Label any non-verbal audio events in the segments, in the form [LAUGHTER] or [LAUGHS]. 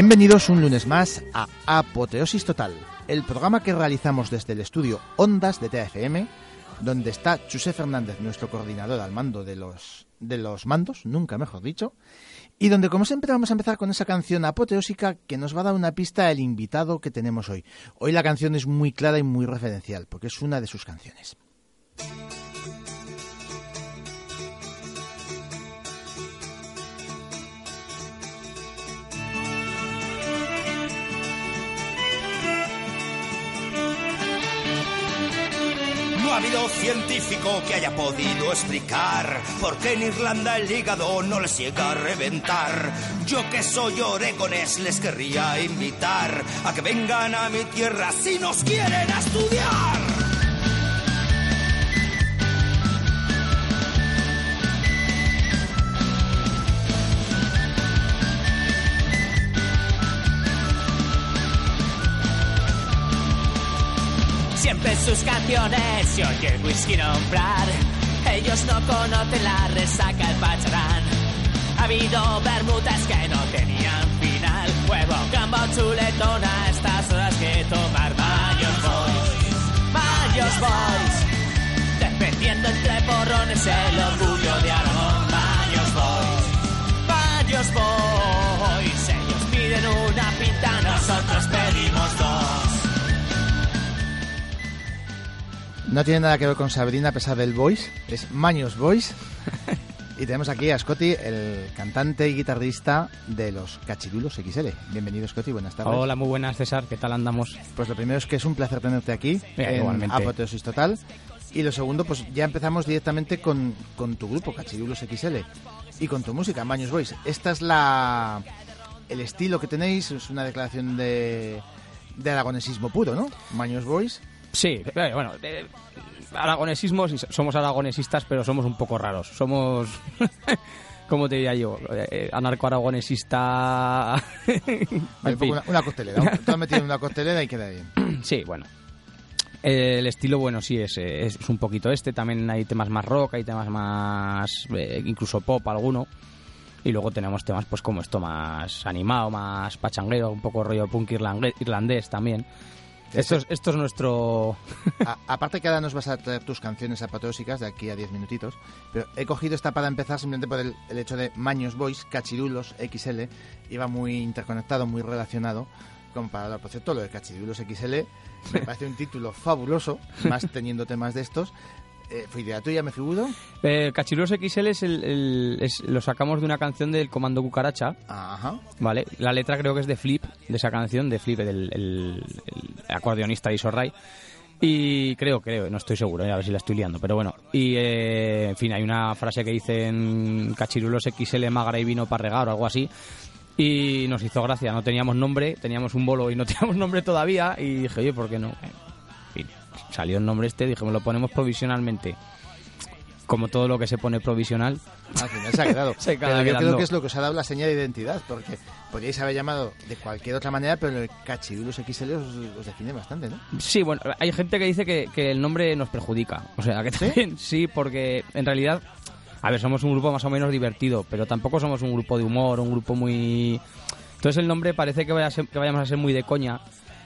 Bienvenidos un lunes más a Apoteosis Total, el programa que realizamos desde el estudio Ondas de TFM, donde está Chuse Fernández, nuestro coordinador al mando de los, de los mandos, nunca mejor dicho, y donde como siempre vamos a empezar con esa canción apoteósica que nos va a dar una pista al invitado que tenemos hoy. Hoy la canción es muy clara y muy referencial, porque es una de sus canciones. Científico que haya podido explicar por qué en Irlanda el hígado no les llega a reventar. Yo que soy oregonés les querría invitar a que vengan a mi tierra si nos quieren estudiar. Sus canciones se oye whisky nombrar. Ellos no conocen la resaca, el pacharán. Ha habido bermudas que no tenían final. Huevo, cambo, chuletona, estas horas que tomar Mayos Boys. Mayos Boys. Defendiendo entre porrones el orgullo de Aragón. Mayos Boys. Mayos Boys. Ellos piden una pinta, nosotros pedimos No tiene nada que ver con Sabrina a pesar del voice, es Maños Voice. y tenemos aquí a Scotty, el cantante y guitarrista de los Cachirulos XL. Bienvenido Scotty, buenas tardes. Hola, muy buenas, César. ¿Qué tal andamos? Pues lo primero es que es un placer tenerte aquí en. Apoteosis Total. Y lo segundo, pues ya empezamos directamente con, con tu grupo, Cachirulos XL, y con tu música, Maños Voice. Esta es la el estilo que tenéis, es una declaración de, de aragonesismo puro, ¿no? Maños Voice. Sí, eh, bueno, eh, aragonesismo, sí, somos aragonesistas, pero somos un poco raros. Somos, [LAUGHS] ¿cómo te diría yo? Eh, anarco-aragonesista... [LAUGHS] En fin. una, una costelera. Tú has metido en una costelera y queda bien. [CLEARS THROAT] Sí, bueno. El estilo, bueno, sí, es, es un poquito este. También hay temas más rock, hay temas más... eh, incluso pop alguno. Y luego tenemos temas pues como esto más animado, más pachanguero, un poco rollo punk irlandés, irlandés también. Esto es, esto es nuestro... [LAUGHS] A- aparte que ahora nos vas a traer tus canciones apoteósicas de aquí a 10 minutitos, pero he cogido esta para empezar simplemente por el, el hecho de Maños Boys, Cachirulos XL, iba muy interconectado, muy relacionado con para por cierto lo de Cachirulos XL me [LAUGHS] parece un título fabuloso, más teniendo temas de estos. Eh, ¿Fue idea tuya, me figuro? Eh, Cachirulos XL es el, el- es- lo sacamos de una canción del Comando Cucaracha, Ajá. ¿vale? La letra creo que es de Flip, de esa canción, de Flip, el, el- el acordeonista de Isorray. Y creo, creo, no estoy seguro, eh, a ver si la estoy liando, pero bueno. Y, eh, en fin, hay una frase que dice en Cachirulos XL, magra y vino para regar o algo así. Y nos hizo gracia, no teníamos nombre, teníamos un bolo y no [LAUGHS] teníamos nombre todavía. Y dije, oye, ¿por qué no? Salió el nombre este, dije, me lo ponemos provisionalmente como todo lo que se pone provisional, Al final se ha quedado. [LAUGHS] Se pero yo quedando. creo que es lo que os ha dado la señal de identidad, porque podríais haber llamado de cualquier otra manera, pero el Cachirulus XL os, os define bastante, ¿no? Sí, bueno, hay gente que dice que, que el nombre nos perjudica. O sea, que también [LAUGHS] ¿Sí? porque en realidad, a ver, somos un grupo más o menos divertido, pero tampoco somos un grupo de humor, un grupo muy... Entonces el nombre parece que, vaya a ser- que vayamos a ser muy de coña.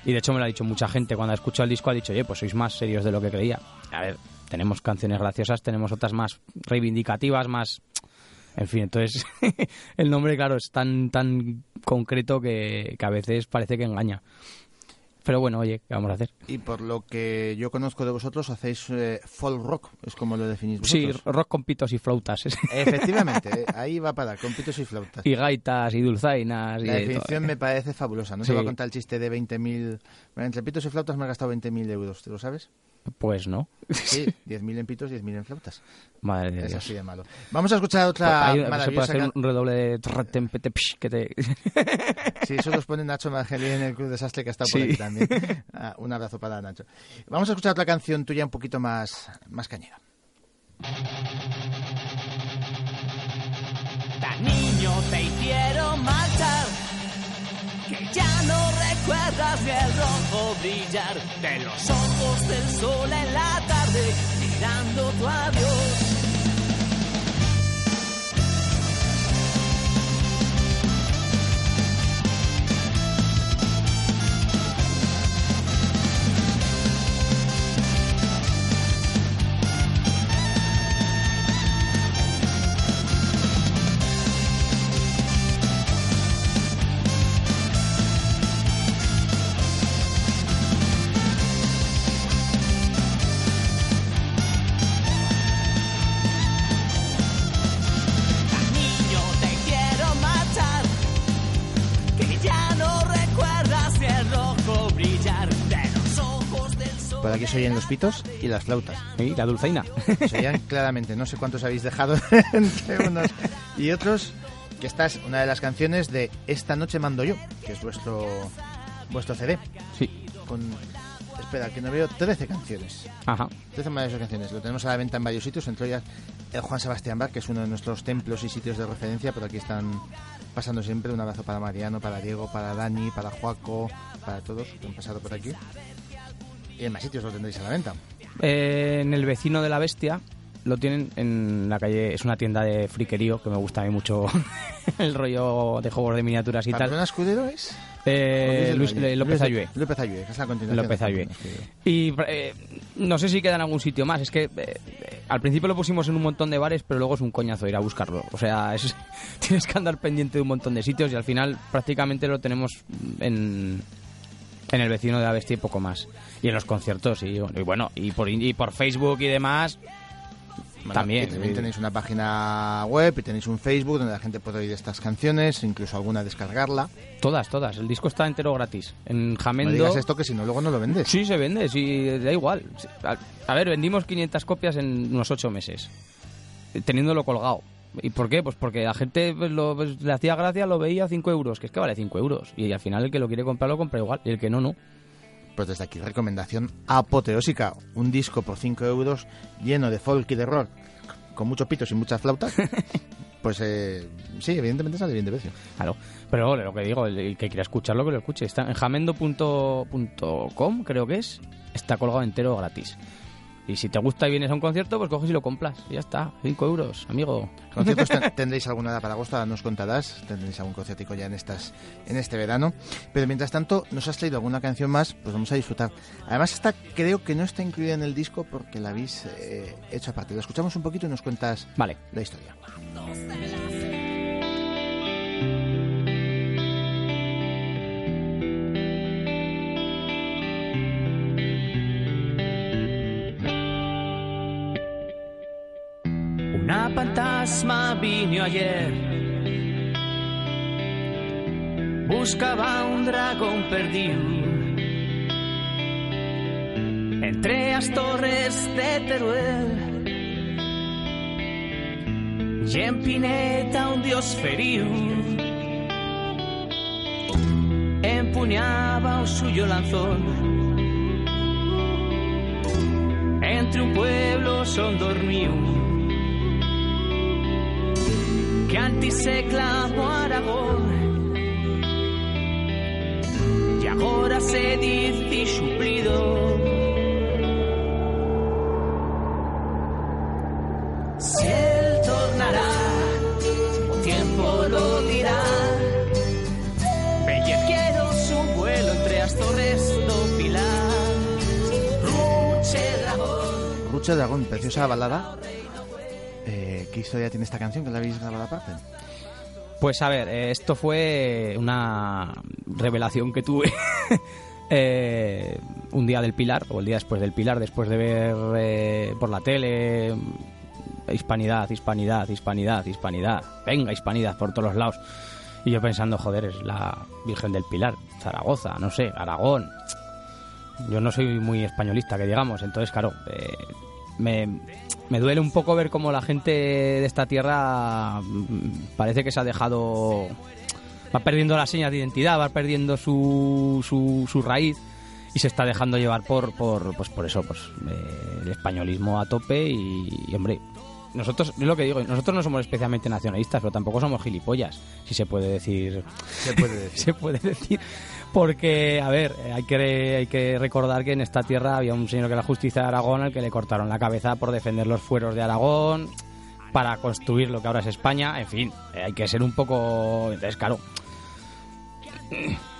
Y de hecho me lo ha dicho mucha gente. Cuando ha escuchado el disco ha dicho, oye, pues sois más serios de lo que creía. A ver, tenemos canciones graciosas, tenemos otras más reivindicativas, más... En fin, entonces [LAUGHS] el nombre, claro, es tan, tan concreto que, que a veces parece que engaña. Pero bueno, oye, ¿qué vamos a hacer? Y por lo que yo conozco de vosotros, hacéis eh, folk rock, es como lo definís Sí, vosotros. rock con pitos y flautas. [LAUGHS] Efectivamente, eh, ahí va para dar, con pitos y flautas. y gaitas y dulzainas. La de definición todo. me parece fabulosa. No Sí. se va a contar el chiste de 20.000... Bueno, entre pitos y flautas me he gastado 20.000 euros, ¿te lo sabes? Pues no. Sí, 10.000 en pitos, 10.000 en flautas. Madre de Es Dios. así de malo. Vamos a escuchar otra Ahí se puede maravillosa... hacer un redoble de que te... Sí, eso los pone Nacho Margelí en el Club Desastre que está por Sí. aquí también. Ah, un abrazo para Nacho. Vamos a escuchar otra canción tuya un poquito más, más cañera. Tan niño te hicieron marchar, ya no recuerdas ni el rojo brillar de los ojos del sol en la tarde, mirando tu adiós. Se oyen los pitos y las flautas. Y la dulzaina. Se oían [LAUGHS] claramente, no sé cuántos habéis dejado [LAUGHS] entre unos y otros, que esta es una de las canciones de Esta noche mando yo, que es vuestro, vuestro CD. Sí. Con, espera, que no veo 13 canciones. Ajá. 13 maravillosas canciones. Lo tenemos a la venta en varios sitios, entre ellas el Juan Sebastián Bar, que es uno de nuestros templos y sitios de referencia, por aquí están pasando siempre. Un abrazo para Mariano, para Diego, para Dani, para Juaco, para todos que han pasado por aquí. Y en más sitios lo tendréis a la venta. Eh, en el vecino de la bestia lo tienen en la calle. Es una tienda de friquerío que me gusta a mí mucho [LAUGHS] el rollo de juegos de miniaturas y tal. ¿Pamplona Escudero es? Eh, ¿O Luis, Luis del eh? López Ayue. López Ayue, que es la continuación. López Ayue. Y eh, no sé si queda en algún sitio más. Es que eh, al principio lo pusimos en un montón de bares, pero luego es un coñazo ir a buscarlo. O sea, es- [LAUGHS] tienes que andar pendiente de un montón de sitios y al final prácticamente lo tenemos en, en el vecino de la bestia y poco más. Y en los conciertos y, y bueno, y por, y por Facebook y demás. Bueno, también. también tenéis una página web y tenéis un Facebook donde la gente puede oír estas canciones, incluso alguna descargarla. Todas, todas. El disco está entero gratis. En No Jamendo. digas esto que si no luego no lo vendes. Sí, se vende, sí, da igual. A, a ver, vendimos 500 copias en unos 8 meses, teniéndolo colgado. ¿Y por qué? Pues porque la gente pues, lo- pues, le hacía gracia, lo veía a 5 euros, que es que vale 5 euros. Y al final el que lo quiere comprar lo compra igual, y el que no, no. Pues desde aquí, recomendación apoteósica. Un disco por 5 euros lleno de folk y de rock, con muchos pitos y muchas flautas. [LAUGHS] pues eh, sí, evidentemente sale bien de precio. Claro. Pero lo que digo, el, el que quiera escucharlo, que lo escuche. Está en jamendo.com, creo que es. Está colgado entero gratis. Y si te gusta y vienes a un concierto, pues coges y lo compras. Y ya está, 5 euros, amigo. Conciertos ten- tendréis alguna edad para agosto, nos contarás. Tendréis algún conciertico ya en estas en este verano. Pero mientras tanto, nos has traído alguna canción más, pues vamos a disfrutar. Además, esta creo que no está incluida en el disco porque la habéis eh, hecho aparte. La escuchamos un poquito y nos cuentas Vale. la historia. Fantasma vino ayer. Buscaba un dragón perdido. Entre las torres de Teruel. Y en Pineta un dios ferido. Empuñaba un suyo lanzón. Entre un pueblo son dormido canti se clamó Aragón y ahora se dice suplido. Si él tornará o tiempo lo dirá. Bellequero su vuelo entre as torres do Pilar. Ruche Dragón Ruche Dragón, preciosa balada. ¿Qué historia tiene esta canción que la habéis grabado aparte? Pues a ver, eh, esto fue una revelación que tuve [LAUGHS] eh, un día del Pilar, o el día después del Pilar, después de ver eh, por la tele hispanidad, hispanidad, hispanidad, hispanidad, venga, hispanidad por todos los lados. Y yo pensando, joder, es la Virgen del Pilar, Zaragoza, no sé, Aragón. Yo no soy muy españolista, que digamos, entonces, claro, eh, me, me duele un poco ver cómo la gente de esta tierra mm, parece que se ha dejado va perdiendo las señas de identidad, va perdiendo su, su, su raíz y se está dejando llevar por por pues por eso pues eh, el españolismo a tope y, hombre nosotros es lo que digo nosotros no somos especialmente nacionalistas pero tampoco somos gilipollas si se puede decir Se puede [LAUGHS] decir. se puede decir porque a ver hay que hay que recordar que en esta tierra había un señor que era justicia de Aragón al que le cortaron la cabeza por defender los fueros de Aragón para construir lo que ahora es España en fin eh, hay que ser un poco entonces claro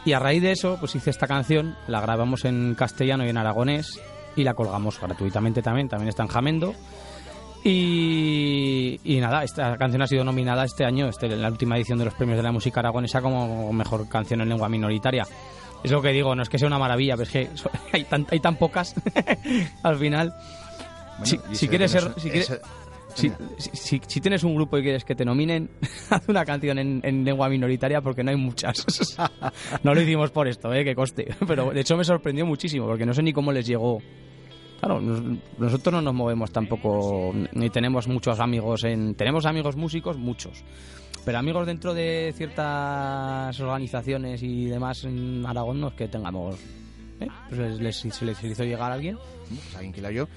y a raíz de eso, pues hice esta canción, la grabamos en castellano y en aragonés y la colgamos gratuitamente también, también está en Jamendo. Y, y nada, esta canción ha sido nominada este año, este, en la última edición de los premios de la música aragonesa, como mejor canción en lengua minoritaria. Es lo que digo, no es que sea una maravilla, pero es que [LAUGHS] hay tan, hay tan pocas [LAUGHS] al final. Bueno, si, si quieres ser, si, quieres- eso- si- si- si tienes un grupo y quieres que te nominen, [LAUGHS] haz una canción en, en lengua minoritaria porque no hay muchas. no lo hicimos por esto, eh, que coste. Pero de hecho me sorprendió muchísimo porque no sé ni cómo les llegó. Claro, nos- nosotros no nos movemos tampoco, ni tenemos muchos amigos en... Tenemos amigos músicos, muchos. Pero amigos dentro de ciertas organizaciones y demás en Aragón no es que tengamos... ¿eh? Pues les, se hizo llegar a alguien. Pues alguien que la oyó.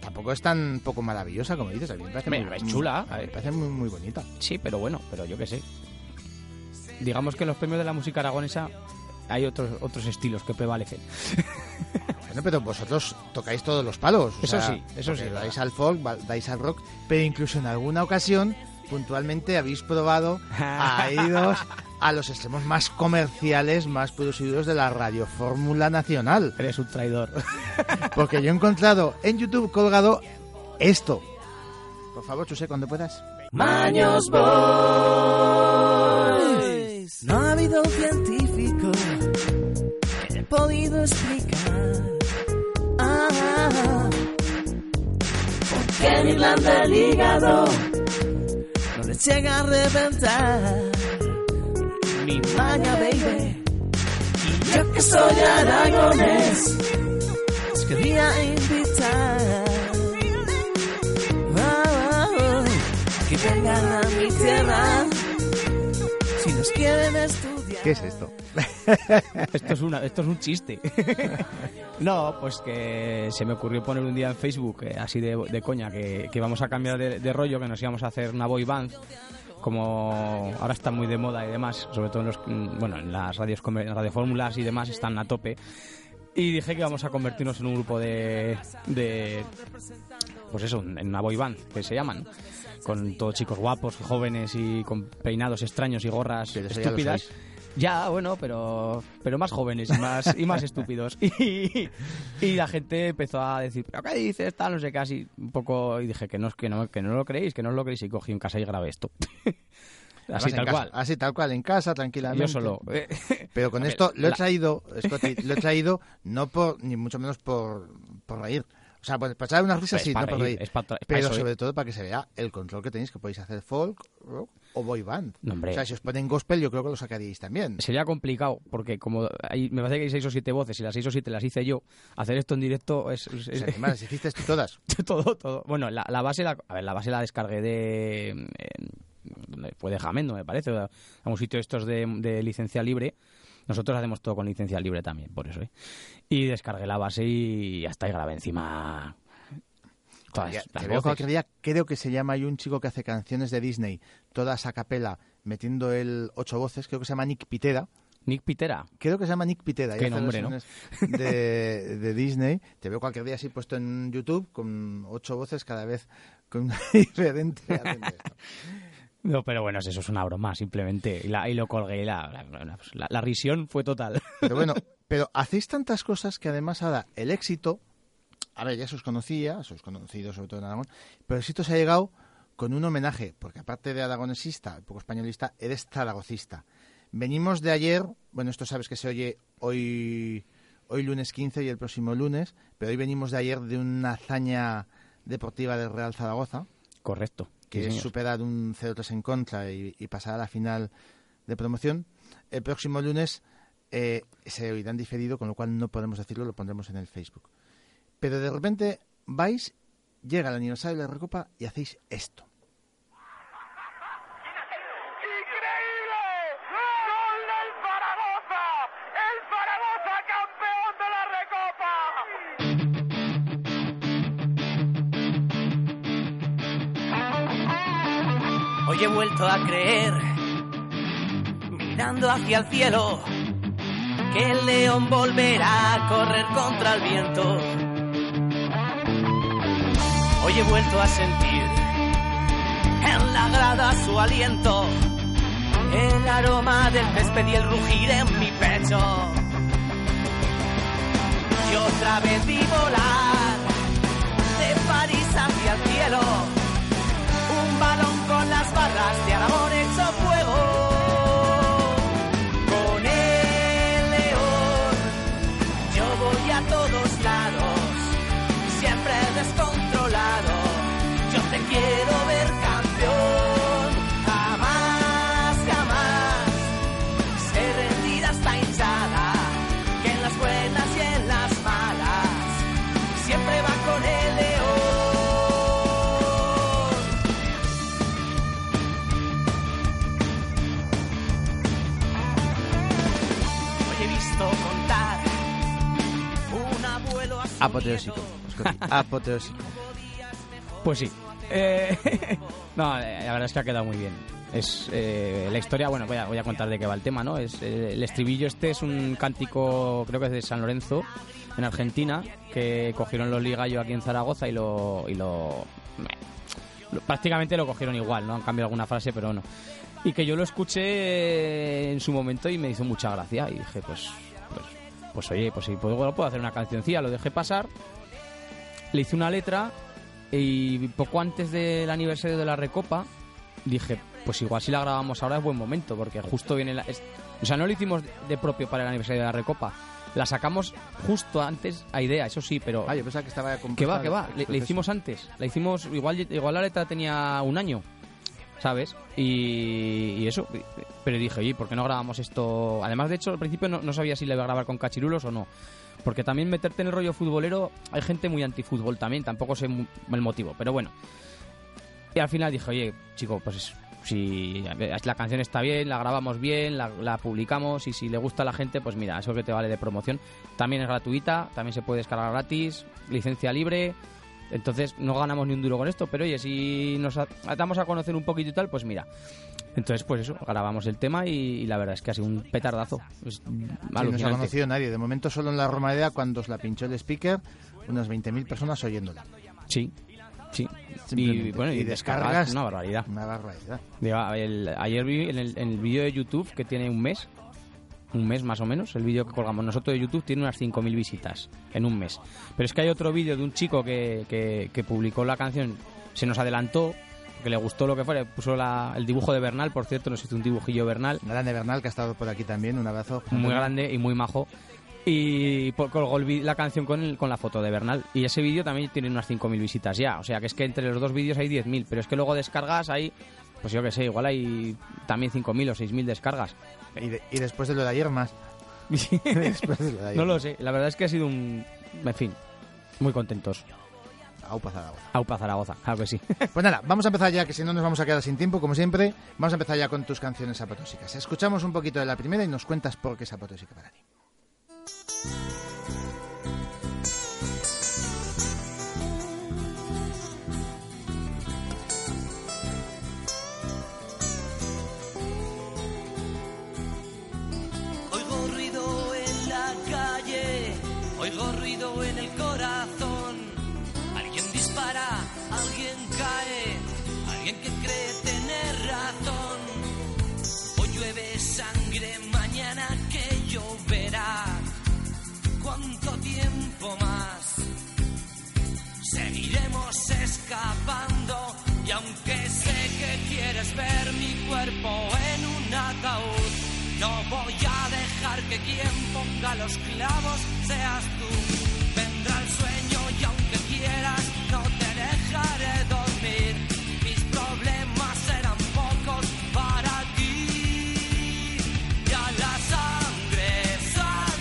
Tampoco es tan poco maravillosa como dices. A mí me parece muy, es chula. A mí me parece muy, muy bonita. Sí, pero bueno, pero yo qué sé. Digamos que en los premios de la música aragonesa hay otros otros estilos que prevalecen. [LAUGHS] Bueno, pero vosotros tocáis todos los palos. o Eso sea, sí, eso sí, Dais verdad. al folk, dais al rock, pero incluso en alguna ocasión, puntualmente, habéis probado a [LAUGHS] iros a los extremos más comerciales, más producidos de la radiofórmula nacional. Eres un traidor. [LAUGHS] Porque yo he encontrado en YouTube colgado esto. Por favor, Chuse, cuando puedas. Maños Boys. No ha habido científico podido explicar ah, por qué en Irlanda el hígado no les llega a reventar. Mi maña, baby. Y yo que soy aragonés, os quería invitar. Ah, ah, ah, que vengan a mi tierra si nos quieren estudiar. ¿Qué es esto? [LAUGHS] esto es una esto es un chiste. [LAUGHS] no, pues que se me ocurrió poner un día en Facebook eh, así de, de coña que, que vamos a cambiar de, de rollo, que nos íbamos a hacer una boy band como ahora está muy de moda y demás, sobre todo en los mm, bueno, en las radios comer- radiofórmulas y demás están a tope. Y dije que íbamos a convertirnos en un grupo de, de pues eso, en una boy band, que se llaman, con todos chicos guapos, jóvenes y con peinados extraños y gorras estúpidas. Ya, bueno, pero pero más jóvenes y más y más estúpidos. [LAUGHS] Y, y la gente empezó a decir, "¿Pero qué dices?" tal, no sé qué, así un poco y dije que no que no que no lo creéis, que no lo creéis y cogí en casa y grabé esto. [LAUGHS] Así tal casa. cual. Así tal cual, en casa, tranquilamente. Yo solo. [LAUGHS] Pero con ver, esto lo he la- traído, Scotty, lo he traído no por, ni mucho menos por, por reír. O sea, pues, para echar unas risas Es sí, no por reír, pero ¿eh? sobre todo para que se vea el control que tenéis, que podéis hacer folk, rock o boy band. No. O sea, si os ponen gospel, yo creo que lo sacaríais también. Sería complicado, porque como hay, me parece que hay seis o siete voces y las seis o siete las hice yo, hacer esto en directo es, es- además, las hiciste todas. [LAUGHS] todo, todo. Bueno, la, la base la, a ver, la base la descargué de ¿dónde fue de Jamendo, me parece, a un sitio estos de, de licencia libre. Nosotros hacemos todo con licencia libre también, por eso, ¿eh? Y descargué la base y hasta ahí grabé encima Todas las veo cualquier día, creo que se llama, hay un chico que hace canciones de Disney, todas a capela, metiendo el ocho voces, creo que se llama Nick Pitera. Nick Pitera. Creo que se llama Nick Pitera. Qué nombre, ¿no? De, de Disney. Te veo cualquier día así puesto en YouTube con ocho voces cada vez con una [LAUGHS] diferente. No, pero bueno, eso es una broma, simplemente. Y, la- y lo colgué y la, la, la- la risión fue total. Pero bueno, [LAUGHS] pero hacéis tantas cosas que además ahora el éxito, a ver, ya se os conocía, se os conocido sobre todo en Aragón, pero el éxito se ha llegado con un homenaje, porque aparte de aragonesista, poco españolista, eres zaragocista. Venimos de ayer, bueno, esto sabes que se oye hoy, hoy lunes 15 y el próximo lunes, pero hoy venimos de ayer de una hazaña deportiva del Real Zaragoza, Correcto. que Sí, es señor. superar un 0-3 en contra y, y pasar a la final de promoción. El próximo lunes eh, se oirán diferido, con lo cual no podemos decirlo, lo pondremos en el Facebook. Pero de repente vais, llega el aniversario de la Recopa y hacéis esto. ¡Increíble! ¡Gol del Zaragoza! ¡El Zaragoza campeón de la Recopa! Hoy he vuelto a creer, mirando hacia el cielo, que el león volverá a correr contra el viento. Hoy he vuelto a sentir en la grada su aliento, el aroma del césped y el rugir en mi pecho. Y otra vez vi volar de París hacia el cielo un balón con las barras de Aragón hecho fuego. Con el león yo voy a todos lados, siempre descontrolado. Apoteósico. Scotty, Apoteósico. Pues sí. Eh, [LAUGHS] no, eh, la verdad es que ha quedado muy bien. Es eh, la historia, bueno, voy a, voy a contar de qué va el tema, ¿no? Es el estribillo este es un cántico, creo que es de San Lorenzo, en Argentina, que cogieron los ligallos aquí en Zaragoza y lo, y lo, prácticamente lo cogieron igual, ¿no? Han cambiado alguna frase, pero no. Y que yo lo escuché en su momento y me hizo mucha gracia y dije, pues, pues, pues oye, pues si puedo, puedo hacer una cancioncilla, lo dejé pasar, le hice una letra y poco antes del aniversario de la Recopa dije, pues igual si la grabamos ahora es buen momento, porque justo viene la... es- o sea, no lo hicimos de propio para el aniversario de la Recopa, la sacamos justo antes a idea, eso sí, pero... Ah, yo pensaba que estaba Que va, que va, le, hicimos antes, la hicimos, igual, igual la letra tenía un año, ¿sabes? Y, y eso, pero dije, oye, ¿por qué no grabamos esto? Además, de hecho, al principio no, no sabía si le iba a grabar con cachirulos o no. Porque también meterte en el rollo futbolero, hay gente muy antifútbol también, tampoco sé el motivo, pero bueno. Y al final dije, oye, chico, pues si la canción está bien, la grabamos bien, la, la publicamos y si le gusta a la gente, pues mira, eso que te vale de promoción. También es gratuita, también se puede descargar gratis, licencia libre. Entonces no ganamos ni un duro con esto, pero oye, si nos a- damos a conocer un poquito y tal, pues mira. Entonces, pues eso, grabamos el tema y, y la verdad es que ha sido un petardazo. Es Sí, no se ha conocido nadie. De momento solo en la Romareda, cuando os la pinchó el speaker, unas 20.000 personas oyéndola. Sí, sí. Y bueno, y, Y descargas, descargas. una barbaridad. Una barbaridad. Digo, el- ayer vi en el, en el vídeo de YouTube que tiene un mes, un mes más o menos, el vídeo que colgamos nosotros de YouTube tiene unas 5.000 visitas en un mes. Pero es que hay otro vídeo de un chico que, que, que publicó la canción, se nos adelantó, que le gustó lo que fuera, puso la- el dibujo de Bernal, por cierto, nos hizo un dibujillo Bernal, Grande Bernal, que ha estado por aquí también. Un abrazo. muy grande y muy majo. Y colgó la canción con, el- con la foto de Bernal. Y ese vídeo también tiene unas 5.000 visitas ya. O sea que es que entre los dos vídeos hay 10.000. Pero es que luego descargas hay, pues yo que sé, igual hay también 5.000 o 6.000 descargas. Y, de- y después de lo de ayer más. [LAUGHS] [LAUGHS] Después de lo de ayer. no lo sé. La verdad es que ha sido un... En fin, muy contentos. Aupa Zaragoza. Aupa Zaragoza, claro que sí. [LAUGHS] Pues nada, vamos a empezar ya, que si no nos vamos a quedar sin tiempo, como siempre. Vamos a empezar ya con tus canciones apotóxicas. Escuchamos un poquito de la primera y nos cuentas por qué es apotóxica para ti. Los clavos seas tú. Vendrá el sueño y aunque quieras, no te dejaré dormir. Mis problemas serán pocos para ti. Y a la sangre sal,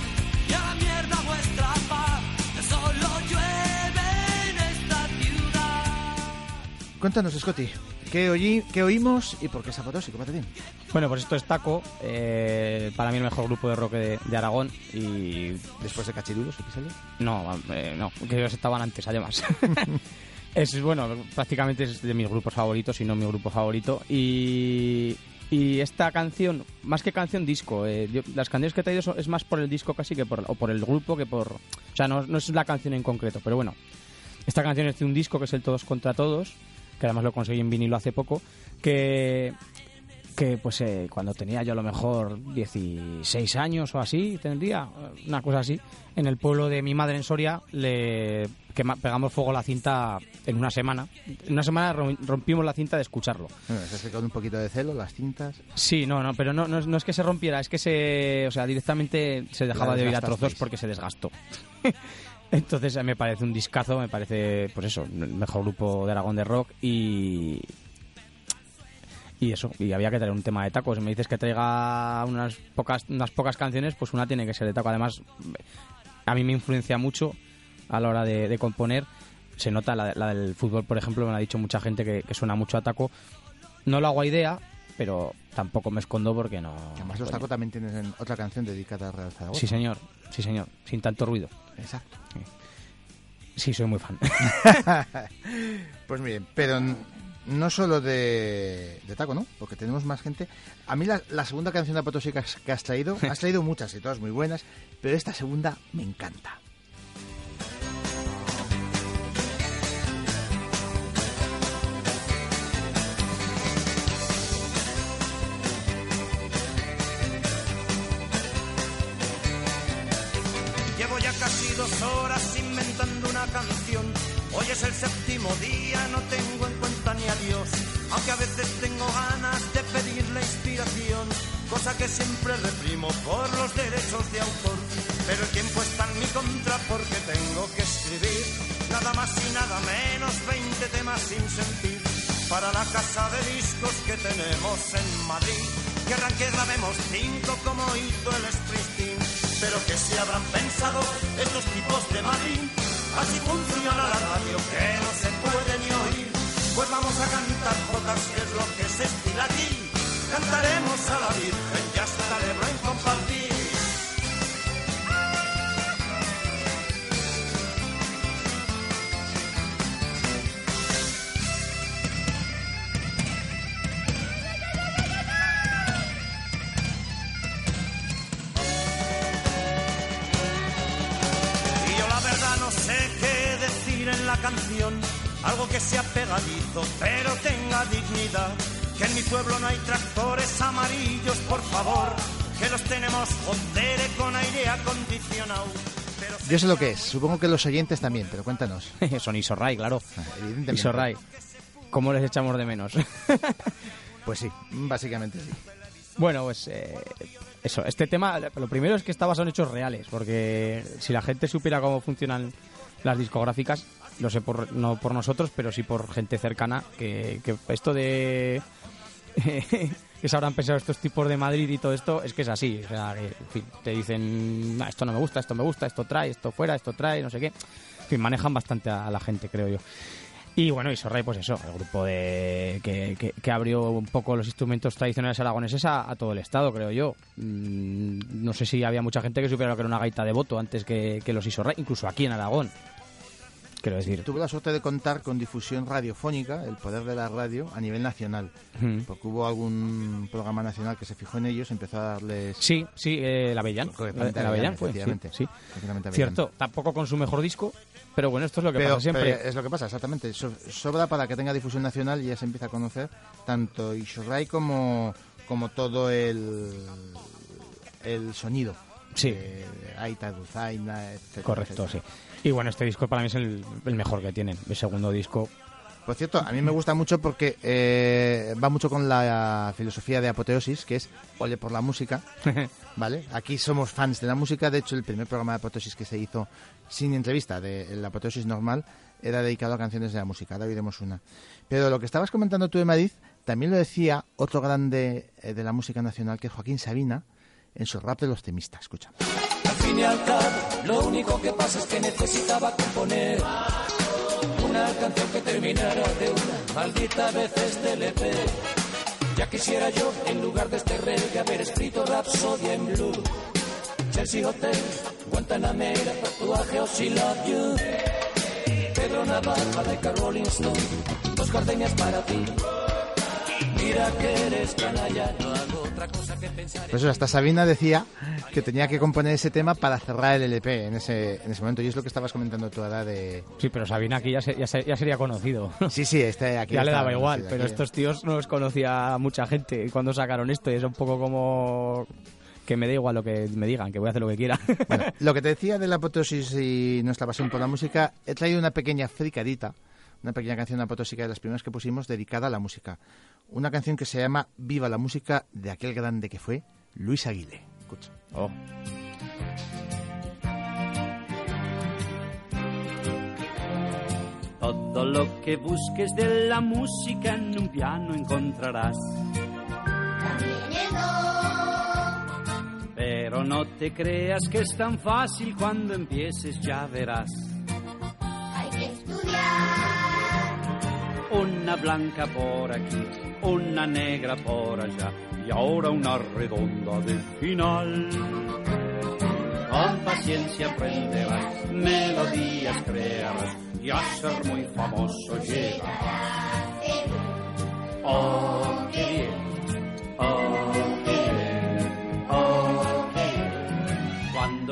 y a la mierda vuestra paz. que Solo llueve en esta ciudad. Cuéntanos, Scotty, ¿qué, oí, qué oímos y por qué es apoteósico, Patatín? Bueno, pues esto es Taco, eh, para mí el mejor grupo de rock de, de Aragón y Después de Cachirulos, episodio. no, eh, no, que ellos estaban antes, además. [LAUGHS] es bueno, prácticamente es de mis grupos favoritos, y no mi grupo favorito. Y, y esta canción, más que canción, disco. eh, yo- las canciones que he traído son- es más por el disco casi que por, o por el grupo que por... O sea, no, no es la canción en concreto, pero bueno. Esta canción es de un disco que es el Todos contra Todos, que además lo conseguí en vinilo hace poco, que que pues eh, cuando tenía yo a lo mejor 16 años o así, tendría eh, una cosa así, en el pueblo de mi madre en Soria le quema- pegamos fuego a la cinta en una semana. En una semana rom- rompimos la cinta de escucharlo. Bueno, se con un poquito de celo, las cintas. Sí, no, no, pero no, no, es- no es que se rompiera, es que se, o sea, directamente se dejaba de oír a trozos porque se desgastó. [LAUGHS] Entonces eh, me parece un discazo, me parece, pues eso, el mejor grupo de Aragón de rock y y eso, y había que traer un tema de tacos. Me dices que traiga unas pocas, unas pocas canciones, pues una tiene que ser de taco. Además, a mí me influencia mucho a la hora de, de componer. Se nota la, la del fútbol, por ejemplo, me lo ha dicho mucha gente que, que suena mucho a taco. No lo hago a idea, pero tampoco me escondo porque no. Además, los tacos también tienen otra canción dedicada a Real Zaragoza. Sí, señor, sí, señor, sin tanto ruido. Exacto. Sí, soy muy fan. [LAUGHS] Pues miren, pero no solo de, de taco, ¿no? Porque tenemos más gente. A mí la, la segunda canción de apoteósica que has traído, [LAUGHS] has traído muchas y todas muy buenas, pero esta segunda me encanta. Llevo ya casi dos horas inventando una canción. Hoy es el séptimo día, no tengo Aunque a veces tengo ganas de pedirle inspiración, cosa que siempre reprimo por los derechos de autor. Pero el tiempo está en mi contra porque tengo que escribir nada más y nada menos 20 temas sin sentir para la casa de discos que tenemos en Madrid. Que arranque grabemos cinco como hizo el Springsteen. Pero que si habrán pensado estos tipos de Madrid, así funciona la radio que no se. Pues vamos a cantar jotas, que es lo que se estila aquí. Cantaremos a la Virgen y hasta el en compartir. Algo que sea pegadizo, pero tenga dignidad. Que en mi pueblo no hay tractores amarillos, por favor, que los tenemos jodere con aire acondicionado. Pero Yo sé lo que es, supongo que los oyentes también, pero cuéntanos. [LAUGHS] Son Isorray, claro. Evidentemente. Isorray. ¿Cómo les echamos de menos? [LAUGHS] Pues sí, básicamente sí. Bueno, pues eh, eso, este tema, lo primero es que está basado en hechos reales, porque si la gente supiera cómo funcionan las discográficas, lo sé por, no por nosotros, pero sí por gente cercana, que, que esto de... [LAUGHS] que se habrán pensado estos tipos de Madrid y todo esto, es que es así. O sea, te dicen, "Ah, esto no me gusta, esto me gusta, esto trae, esto fuera, esto trae, no sé qué. Fin, manejan bastante a la gente, creo yo. Y bueno, y pues eso, el grupo de que, abrió un poco los instrumentos tradicionales aragoneses a, todo el estado, creo yo. Mm, no sé si había mucha gente que supiera que era una gaita de voto antes que, que los Isorray, incluso aquí en Aragón. Quiero decir. Tuve la suerte de contar con difusión radiofónica, el poder de la radio, a nivel nacional. Mm. Porque hubo algún programa nacional que se fijó en ellos, empezó a darles... Sí, sí, eh, Avellán. Correctamente, El Avellán fue, sí, efectivamente. sí. Avellán. Cierto, tampoco con su mejor disco, pero bueno, esto es lo que Pero, pasa siempre. pero es lo que pasa, exactamente. So- sobra para que tenga difusión nacional y ya se empieza a conocer tanto Ishorrai como, como todo el, el sonido. Sí. Aita, Dulzaina, etcétera. Correcto, etcétera. sí. Y bueno, este disco para mí es el, el mejor que tienen. El segundo disco Por cierto, a mí me gusta mucho porque eh, va mucho con la filosofía de Apoteosis, que es ole por la música, [LAUGHS] ¿vale? Aquí somos fans de la música, de hecho el primer programa de Apoteosis que se hizo sin entrevista, de la Apoteosis normal, era dedicado a canciones de la música, ahora oiremos una. Pero lo que estabas comentando tú de Madrid, también lo decía otro grande eh, de la música nacional, que es Joaquín Sabina, en su rap de los temistas, escucha. Lo único que pasa es que necesitaba componer una canción que terminara de una maldita vez este LP. Ya quisiera yo, en lugar de este reggae, haber escrito Rhapsody en Blue. Chelsea Hotel, Guantanamera, tatuaje o She Love You. Pedro Navaja de Rolling Stone, dos gardenias para ti. Mira que eres canalla, no hago otra cosa que pensar. Pues eso, hasta Sabina decía que tenía que componer ese tema para cerrar el LP en ese, en ese momento. Y es lo que estabas comentando tú ahora de... Sí, pero Sabina aquí ya, se- ya, se- ya sería conocido. Sí, sí, este aquí ya le daba igual, pero aquí- estos tíos no los conocía mucha gente cuando sacaron esto y es un poco como que me da igual lo que me digan, que voy a hacer lo que quiera. Bueno, [LAUGHS] lo que te decía de la apoteosis y nuestra pasión por la música, he traído una pequeña fricadita, una pequeña canción apoteósica de las primeras que pusimos dedicada a la música. Una canción que se llama Viva la música de aquel grande que fue Luis Aguilé. Escucha. Oh. Todo lo que busques de la música en un piano encontrarás. Pero no te creas que es tan fácil cuando empieces ya verás. Hay que estudiar. Una blanca por aquí, una negra por allá y ahora una redonda de final. Con paciencia aprenderás, melodías crearás y a ser muy famoso llegarás. Oh, qué oh,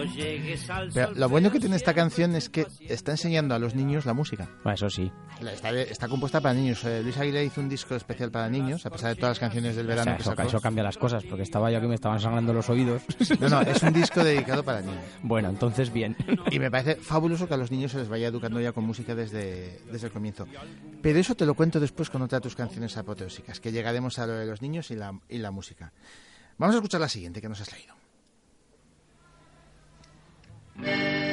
llegues al Pero lo bueno que tiene esta canción es que está enseñando a los niños la música. Bueno, eso sí. Está, está compuesta para niños. Eh, Luis Aguilé hizo un disco especial para niños, a pesar de todas las canciones del O verano sea, que eso, sacó. eso cambia las cosas, porque estaba yo que me estaban sangrando los oídos. [LAUGHS] No, no, es un disco dedicado para niños. Bueno, entonces bien. Y me parece fabuloso que a los niños se les vaya educando ya con música desde, desde el comienzo. Pero eso te lo cuento después con otra de tus canciones apoteósicas, que llegaremos a lo de los niños y la, y la música. Vamos a escuchar la siguiente que nos has leído. Pues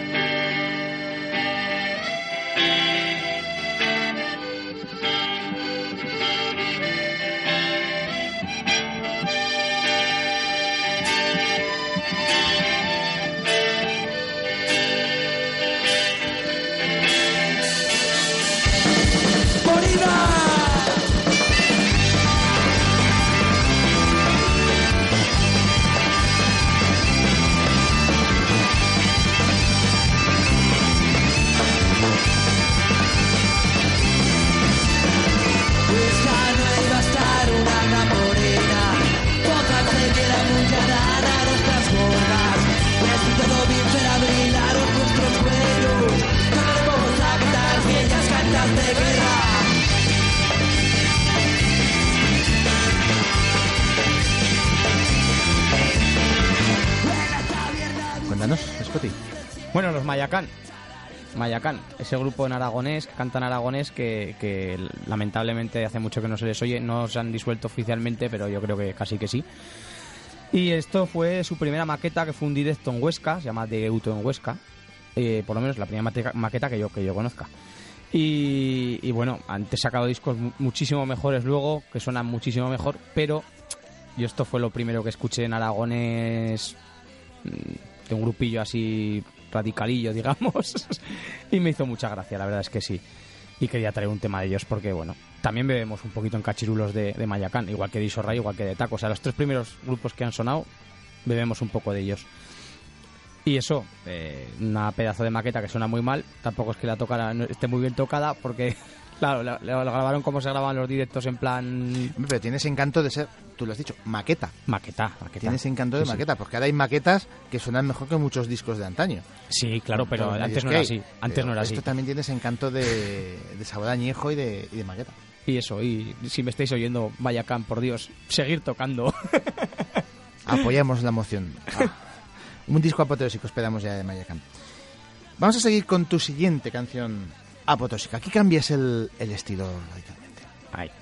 Mayacán. Mayacán, ese grupo en aragonés, que canta en aragonés, que, que lamentablemente hace mucho que no se les oye, no se han disuelto oficialmente, pero yo creo que casi que sí. Y esto fue su primera maqueta, que fue un directo en Huesca, se llama De Auto en Huesca, eh, por lo menos la primera maqueta que yo, que yo conozca. Y, y bueno, antes sacado discos mu- muchísimo mejores luego, que suenan muchísimo mejor, pero yo esto fue lo primero que escuché en aragonés mm, de un grupillo así radicalillo, digamos, [LAUGHS] y me hizo mucha gracia, la verdad es que sí. Y quería traer un tema de ellos porque, bueno, también bebemos un poquito en cachirulos de, de Mayacán, igual que de Isorray, igual que de Taco. O sea, los tres primeros grupos que han sonado, bebemos un poco de ellos. Y eso, eh, una pedazo de maqueta que suena muy mal, tampoco es que la tocara esté muy bien tocada, porque, [LAUGHS] claro, lo, lo grabaron como se graban los directos en plan Pero tienes encanto de ser, tú lo has dicho, maqueta. maqueta. maqueta. Tienes encanto de Sí, sí. maqueta, porque ahora hay maquetas que suenan mejor que muchos discos de antaño. Sí, claro, pero antes no era así. Antes Pero no era así. Esto también tienes encanto de, de sabor añejo y de, y de maqueta. Y eso, y si me estáis oyendo, Mayacán, por Dios, seguir tocando. [LAUGHS] Apoyamos la moción. [LAUGHS] Ah, un disco apoteósico esperamos ya de Mayacán. Vamos a seguir con tu siguiente canción apotóxica. Aquí cambias el, estilo radicalmente.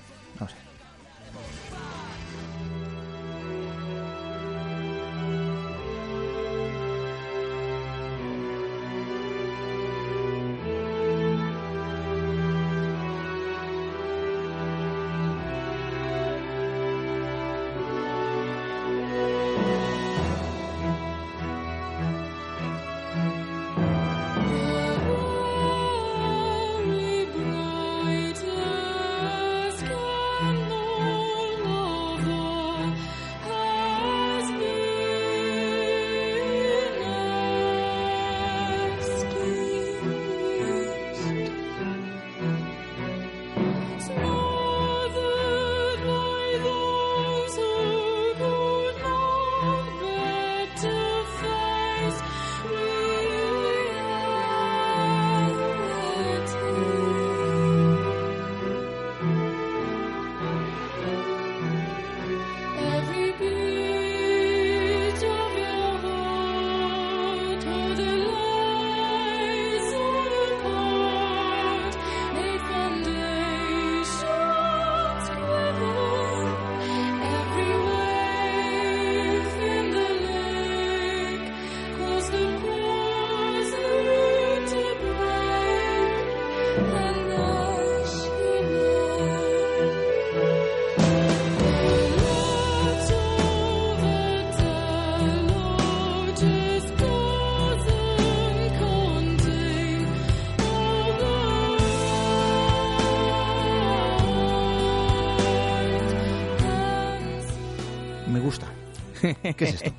[LAUGHS] ¿Qué es esto?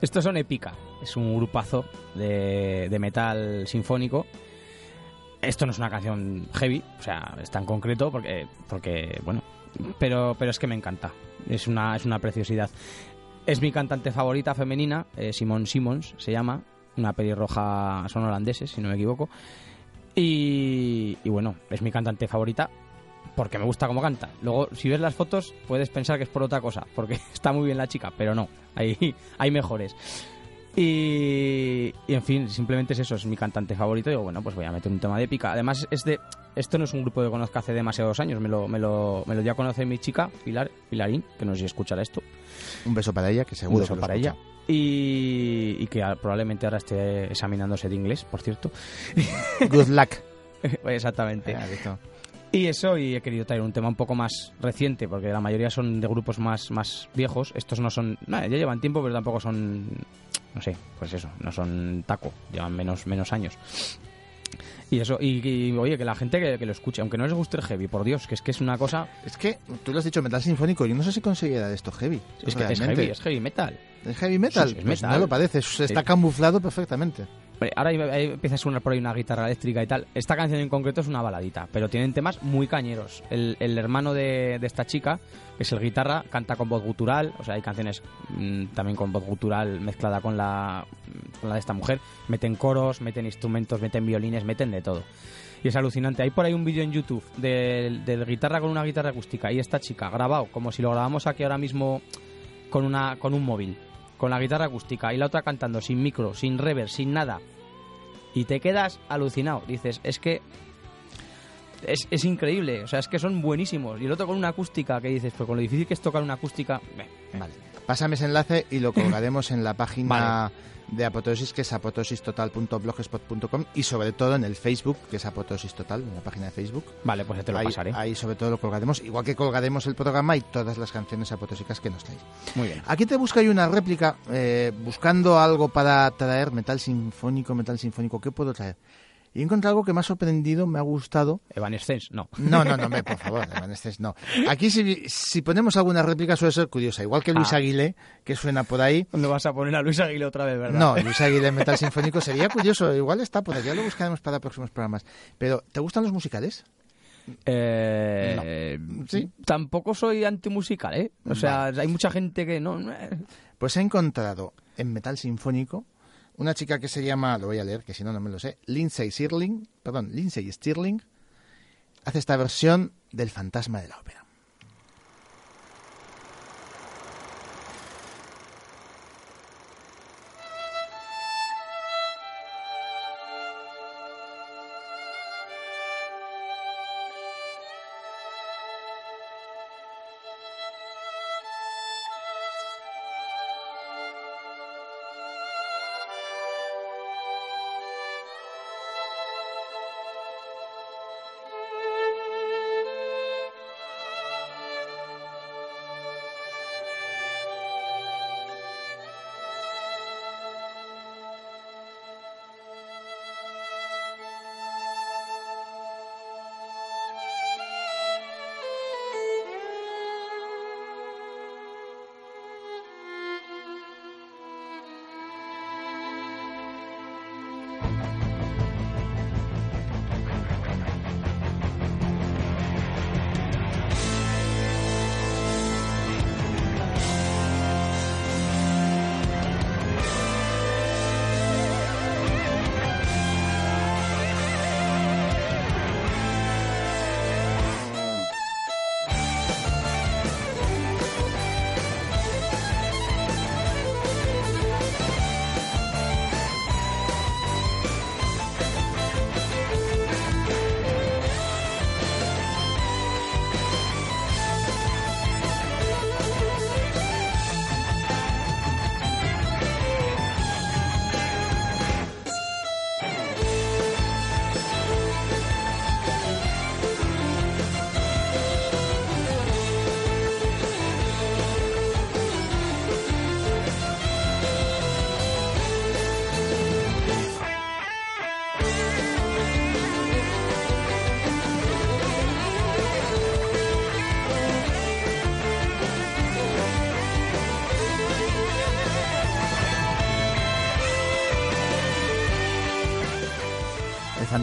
Estos son Epica, es un grupazo de, metal sinfónico. Esto no es una canción heavy, o sea, está en concreto porque, porque bueno, pero, pero es que me encanta, es una, es una preciosidad. Es mi cantante favorita femenina, eh, Simone Simons se llama, una pelirroja, son holandeses, si no me equivoco. Y bueno, es mi cantante favorita porque me gusta cómo canta. Luego, si ves las fotos, puedes pensar que es por otra cosa, porque [LAUGHS] está muy bien la chica, pero no, hay, [LAUGHS] hay mejores. Y, y, en fin, simplemente es eso, es mi cantante favorito. Digo, bueno, pues voy a meter un tema de épica. Además, es de, esto no es un grupo que conozco hace demasiados años, me lo, me lo, me lo dio a conocer mi chica, Pilar, Pilarín, que no sé si escuchará esto. Un beso para ella, que seguro Un beso que lo para escucha. ella. Y, y que probablemente ahora esté examinándose de inglés, por cierto. Good luck. [LAUGHS] Exactamente. Ah. Y eso, y he querido traer un tema un poco más reciente, porque la mayoría son de grupos más, más viejos. Estos no son. nada, ya llevan tiempo, pero tampoco son. No sé, pues eso, no son taco, llevan menos, menos años. Y eso, y, y, oye, que la gente que, que lo escuche, aunque no les guste el heavy, por Dios, que es que es una cosa. Es que tú lo has dicho, metal sinfónico. Yo no sé si considera esto heavy. Es que es heavy, es heavy metal. ¿Es heavy metal? Sí, es Pues metal. no lo parece, está camuflado perfectamente. Ahora empieza a sonar por ahí una guitarra eléctrica y tal. Esta canción en concreto es una baladita, pero tienen temas muy cañeros. El, hermano de, esta chica, que es el guitarra, canta con voz gutural. O sea, hay canciones mm, también con voz gutural mezclada con la, con la de esta mujer. Meten coros, meten instrumentos, meten violines, meten de todo. Y es alucinante. Hay por ahí un vídeo en YouTube del, del guitarra con una guitarra acústica y esta chica grabado como si lo grabamos aquí ahora mismo con, una, con un móvil, con la guitarra acústica y la otra cantando sin micro, sin reverb, sin nada. Y te quedas alucinado. Dices, es que es, es increíble, o sea, es que son buenísimos. Y el otro con una acústica que dices, pues con lo difícil que es tocar una acústica. Vale. Pásame ese enlace y lo colgaremos en la [LAUGHS] página de Apoteosis, que es apotosistotal.blogspot.com y sobre todo en el Facebook, que es Apoteosis Total, en la página de Facebook. Vale, pues ya te lo ahí, pasaré. ahí sobre todo lo colgaremos, igual que colgaremos el programa y todas las canciones apotósicas que nos traéis. Muy bien. Aquí te busca una réplica, eh, buscando algo para traer metal sinfónico, metal sinfónico, ¿qué puedo traer? Y he encontrado algo que me ha sorprendido, me ha gustado. Evanescence, no. No, no, no, me, por favor, Evanescence no. Aquí si, si ponemos alguna réplica suele ser curiosa, igual que Luis Ah. Aguilé, que suena por ahí. ¿Dónde vas a poner a Luis Aguilé otra vez, verdad? No, Luis Aguilé metal sinfónico sería curioso, igual está por ya lo buscaremos para próximos programas. Pero, ¿te gustan los musicales? Eh, Sí. Tampoco soy antimusical, ¿eh? O sea, hay mucha gente que no... eh, Pues he encontrado en metal sinfónico una chica que se llama, lo voy a leer, que si no, no me lo sé, Lindsay Stirling, perdón, Lindsay Stirling, hace esta versión del fantasma de la ópera.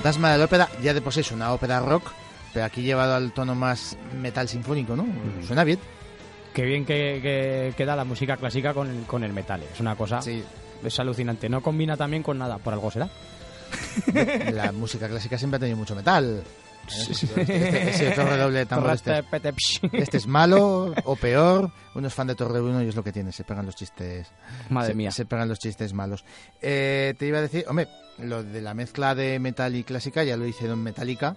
Fantasma de la ópera ya de por sí es una ópera rock, pero aquí llevado al tono más metal sinfónico, ¿no? Suena bien. Qué bien que, que queda la música clásica con el, con el metal. Es una cosa. Sí. Es alucinante. No combina también con nada. Por algo será. [LAUGHS] La música clásica siempre ha tenido mucho metal. Este, ese torre doble de tambor este, psh. este es malo [LAUGHS] o peor. Uno es fan de Torre 1 y es lo que tiene, se pegan los chistes. Madre se, mía. Se pegan los chistes malos. Eh, te iba a decir, hombre, lo de la mezcla de metal y clásica ya lo hicieron Metallica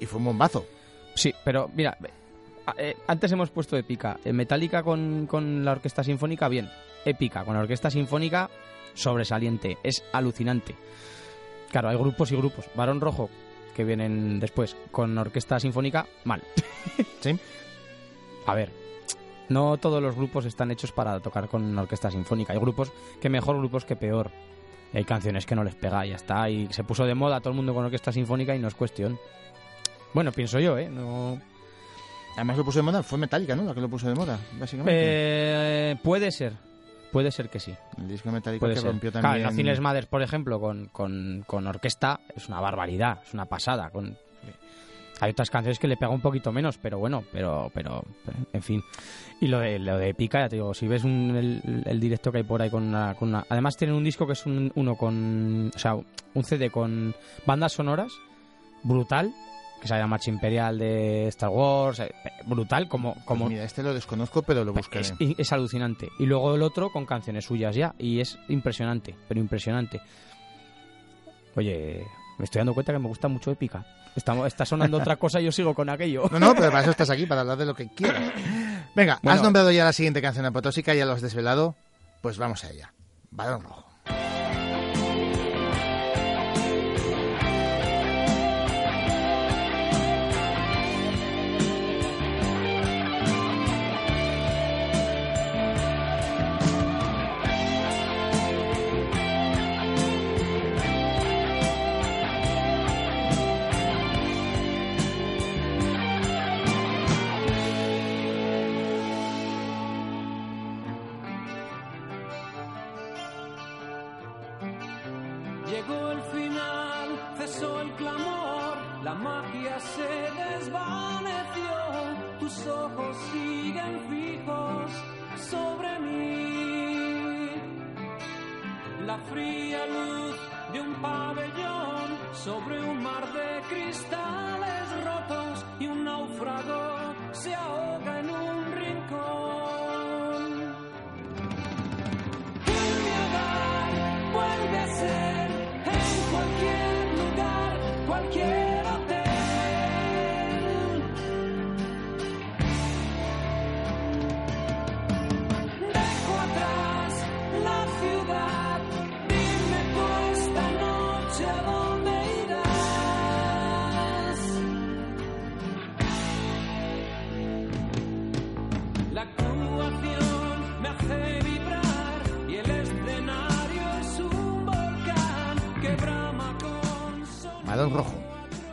y fue un bombazo. Sí, pero mira, eh, antes hemos puesto épica. En Metallica con, con la orquesta sinfónica, bien. Épica. Con la orquesta sinfónica, sobresaliente. Es alucinante. Claro, hay grupos y grupos. Barón Rojo, que vienen después, con orquesta sinfónica, mal. [LAUGHS] ¿Sí? A ver, no todos los grupos están hechos para tocar con orquesta sinfónica. Hay grupos que mejor, grupos que peor. Hay canciones que no les pega y ya está. Y se puso de moda todo el mundo con orquesta sinfónica y no es cuestión. Bueno, pienso yo, ¿eh? No... Además lo puso de moda, fue Metallica, ¿no? La que lo puso de moda, básicamente. Eh, puede ser. Puede ser que sí. El disco de Metallica Puede que ser. rompió Claro, también... Nothing Else Matters, por ejemplo, con, con, con orquesta, es una barbaridad, es una pasada. Con... Hay otras canciones que le pega un poquito menos, pero bueno, pero, pero, en fin. Y lo de, lo de Épica, ya te digo, si ves un- el, el directo que hay por ahí con una, con una- Además tienen un disco que es un, uno con... O sea, un CD con bandas sonoras, brutal, que se llama Marcha Imperial de Star Wars, eh, brutal, como... como Pues mira, este lo desconozco, pero lo buscaré. es, es alucinante. Y luego el otro con canciones suyas ya. Y es impresionante, pero impresionante. Oye, me estoy dando cuenta que me gusta mucho Épica. Está, está sonando otra cosa y yo sigo con aquello. No, no, pero para eso estás aquí, para hablar de lo que quieras. Venga, Bueno. has nombrado ya la siguiente canción apotósica, ya lo has desvelado. Pues vamos a ella. Balón rojo. La fría luz de un pabellón sobre un mar de cristales rotos y un náufrago se ahoga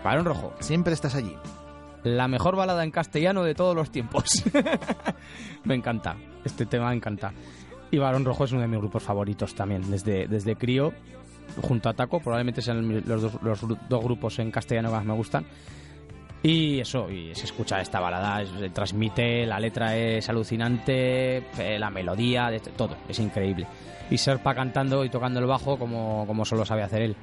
Balón Rojo, Siempre estás allí. la mejor balada en castellano de todos los tiempos. [LAUGHS] me encanta, este tema me encanta. Y Balón Rojo es uno de mis grupos favoritos también, desde, desde crío, junto a Taco, probablemente sean los dos, los dos grupos en castellano que más me gustan. Y eso, y se escucha esta balada, es- se transmite, la letra es alucinante, eh, la melodía, todo, es increíble. Y Serpa cantando y tocando el bajo como, como solo sabe hacer él.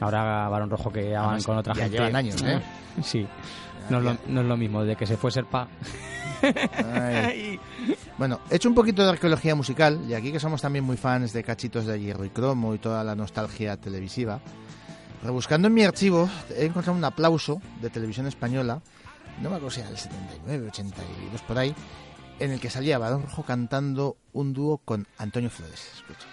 Ahora Barón Rojo que ya van con otra ya gente. llevan años, ¿eh? Sí, no es, lo, no es lo mismo, desde que se fue Serpa. [LAUGHS] Bueno, he hecho un poquito de arqueología musical, y aquí que somos también muy fans de cachitos de hierro y cromo y toda la nostalgia televisiva, rebuscando en mi archivo he encontrado un aplauso de televisión española, no me acuerdo si era el 79, 82, por ahí, en el que salía Balón Rojo cantando un dúo con Antonio Flores. Escucha.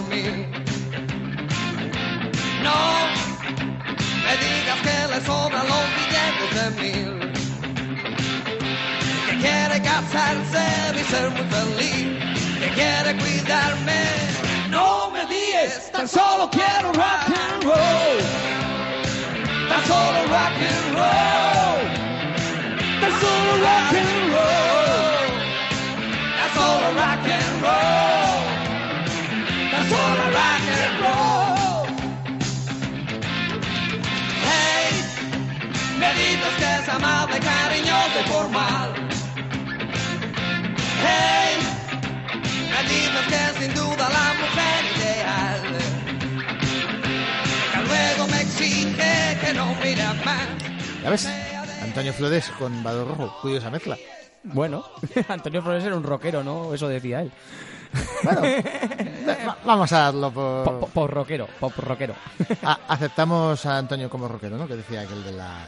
No me digas que le sobran los billetes de mil. Que quiere casarse y ser muy feliz. Que quiere cuidarme no me dies, tan solo quiero rock and roll. Tan solo rock and roll. Tan solo rock and roll. Tan solo rock and roll. Dices que es amable, cariñoso y formal. Hey, me dices que es sin duda la mujer ideal. Que luego me exige que no mire más. ¿Ya ves? Antonio Flores con Vado Rojo, curiosa mezcla. Bueno, [LAUGHS] Antonio Flores era un rockero, ¿no? Eso decía él. Bueno, [LAUGHS] va- vamos a darlo por... Pop, pop rockero, pop rockero. Ah, aceptamos a Antonio como rockero, ¿no? Que decía aquel de la...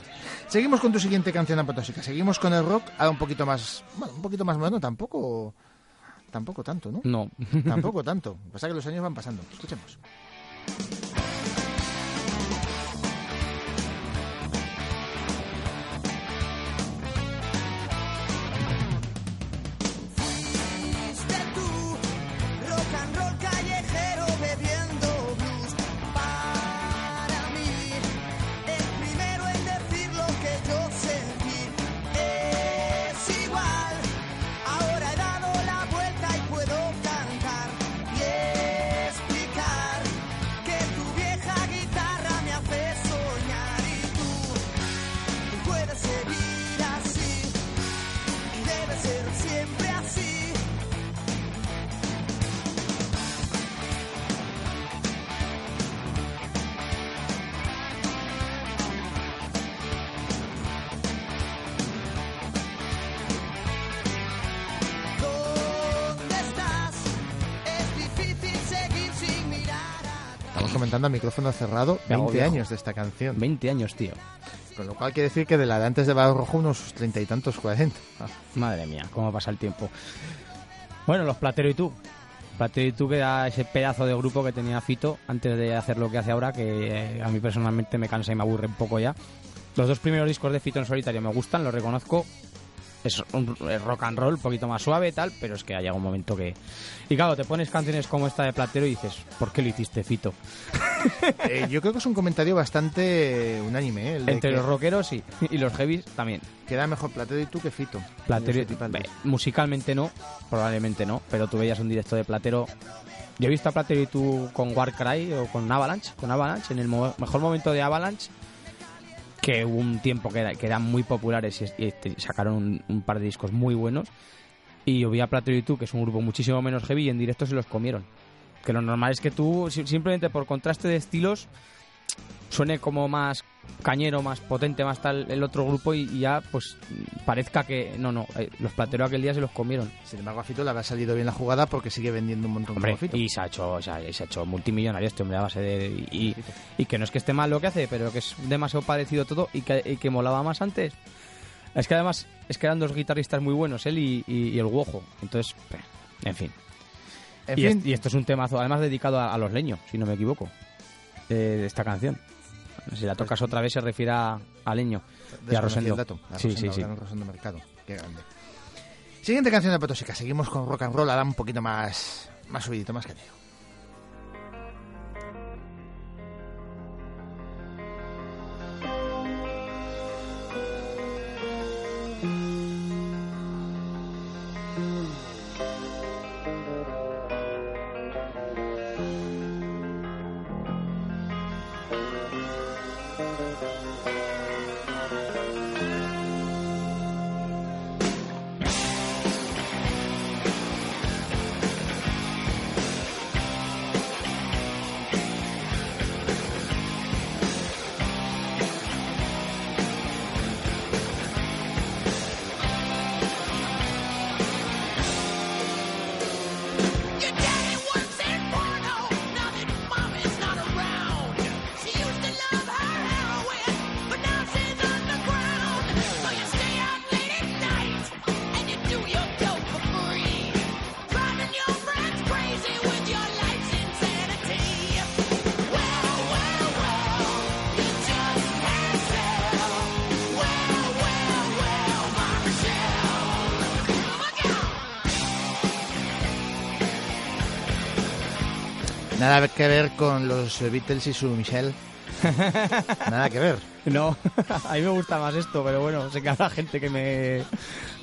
Seguimos con tu siguiente canción apotóxica. Seguimos con el rock, ahora un poquito más... Bueno, un poquito más moderno, tampoco... Tampoco tanto, ¿no? No. Tampoco tanto. Pasa que los años van pasando. Escuchemos. Comentando a micrófono cerrado Me hago 20 viejo. años de esta canción. 20 años, tío. Con lo cual quiere decir que de la de antes de Vado Rojo unos treinta y tantos, cuarenta. Madre mía, cómo pasa el tiempo. Bueno, los Platero y tú. Platero y tú que era ese pedazo de grupo que tenía Fito antes de hacer lo que hace ahora, que eh, a mí personalmente me cansa y me aburre un poco ya. Los dos primeros discos de Fito en solitario me gustan, los reconozco. Es un es rock and roll, un poquito más suave y tal, pero es que ha llegado un momento que... Y claro, te pones canciones como esta de Platero y dices, ¿por qué lo hiciste, Fito? [LAUGHS] Eh, yo creo que es un comentario bastante unánime, ¿eh? El Entre que los rockeros y, y los heavies también. queda mejor Platero y tú que Fito. Platero, de- Ve, musicalmente no, probablemente no, pero tú veías un directo de Platero. Yo he visto a Platero y tú con Warcry o con Avalanche, con Avalanche, en el mo- mejor momento de Avalanche, que hubo un tiempo que, que eran muy populares y, sacaron un, par de discos muy buenos. Y yo vi a Platero y tú, que es un grupo muchísimo menos heavy, y en directo se los comieron. Que lo normal es que tú, si- simplemente por contraste de estilos, suene como más cañero, más potente, más tal el otro grupo y, y ya pues parezca que no, no, eh, los plateros aquel día se los comieron. Sin embargo, a Fito le habrá salido bien la jugada porque sigue vendiendo un montón Hombre, como Fito. y se ha hecho, o sea, se ha hecho multimillonario este hombre a base de y, y que no es que esté mal lo que hace, pero que es demasiado parecido todo y que, y que molaba más antes. Es que además es que eran dos guitarristas muy buenos, él y, el Guojo. Entonces, en fin. En y, fin. es- y esto es un temazo, además dedicado a, a los leños, si no me equivoco, eh, de esta canción. Si la tocas otra vez se refiere a, a leño y a Rosendo. dato. A Sí, Rosendo, sí, sí. Rosendo Mercado. Qué grande. Siguiente canción de Potosica. Seguimos con rock and roll. Ahora un poquito más, más subidito, más. Nada con los Beatles y su Michelle. [LAUGHS] Nada que ver. No, [LAUGHS] a mí me gusta más esto, pero bueno, sé que habrá gente que me